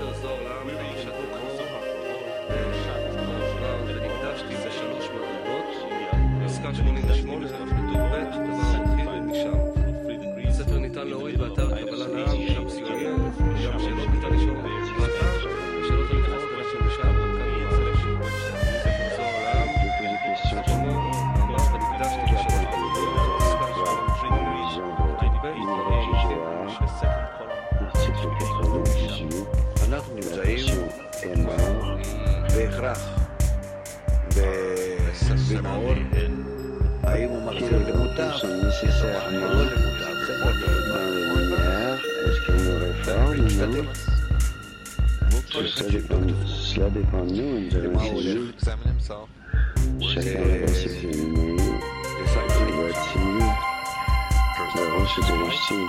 תעזור לעם תרגיל תומו, שנקדשתי בשלוש מדרגות, פסקה 88, כתוב ב' נמצאים בהכרח במאור, האם הוא מחזיר למוטב או לא למוטב, זה עוד דבר. Cela dépend de nous, nous allons essayer chacun va ses ennemis, les voitures, la roche est de l'estime.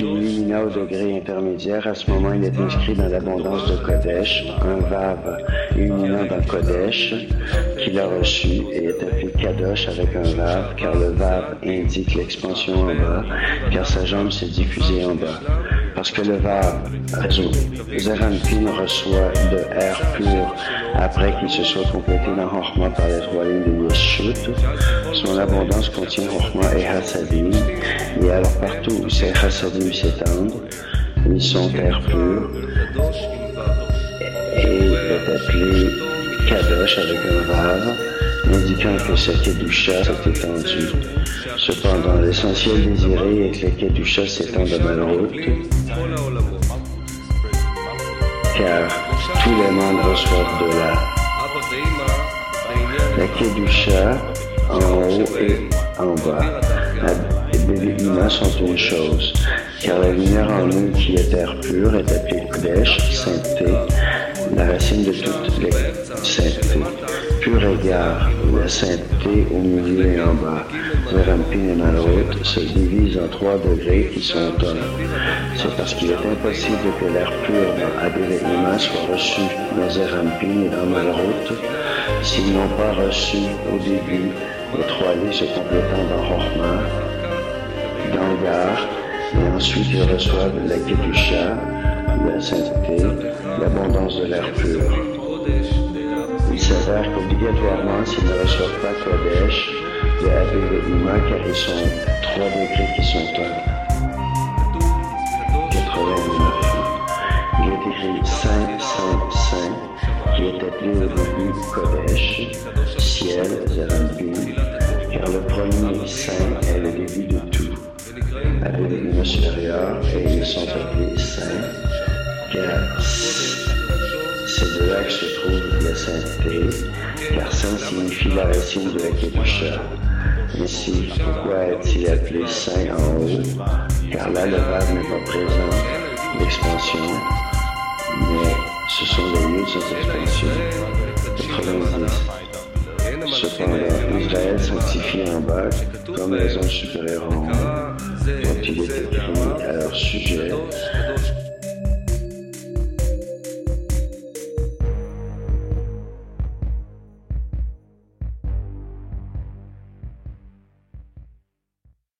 illumina au degré intermédiaire, à ce moment il est inscrit dans l'abondance de Kodesh, un Vav illuminant dans Kodesh, qu'il a reçu et est appelé Kadosh avec un Vav, car le Vav indique l'expansion en bas, car sa jambe s'est diffusée en bas. Parce que le Vav, Zeranpin reçoit de air pur après qu'il se soit complété dans Horma par les trois de Yeshut. Son abondance contient Horma et Hassadim, et alors partout où ces Hassadim s'étendent, ils sont air pur, appelé Kadosh avec un Vav, indiquant que sa Kedusha s'est étendue. Cependant, l'essentiel désiré est que la Kedusha s'étende à Malroute, car tous les membres reçoivent de là. La Kedusha en haut et en bas. Les humains sont une chose, car la lumière en nous qui est terre pure est appelée Kodesh, sainteté, la racine de toutes les saintetés. Pur égard, la sainteté au milieu et en bas. Malroute se divise en trois degrés qui sont un. C'est parce qu'il est impossible que l'air pur dans Abéléima soit reçu dans Zerampin et dans s'ils n'ont pas reçu au début les trois lits se complétant dans Horma, dans Gar, et ensuite ils reçoivent la Kedusha, la sainteté, l'abondance de l'air pur. Il s'avère qu'obligatoirement, s'ils ne reçoivent pas Kodesh, de Abéléima, car ils sont trois degrés qui sont un. 89. Il est écrit Saint, Saint, Saint, qui est appelé au début Kodesh, ciel, Zerampin, car le premier Saint est le début de tout. Abéléima supérieur, et ils sont appelés Saints, car la sainteté, car saint signifie la racine de la Kedusha. Ainsi, pourquoi est-il appelé saint en haut? Car là, le Vav n'est pas présent, l'expansion, mais ce sont les lieux cette expansion. 90. Cependant, Israël sanctifie en bas comme les anges supérieurs en haut, dont il est écrit à leur sujet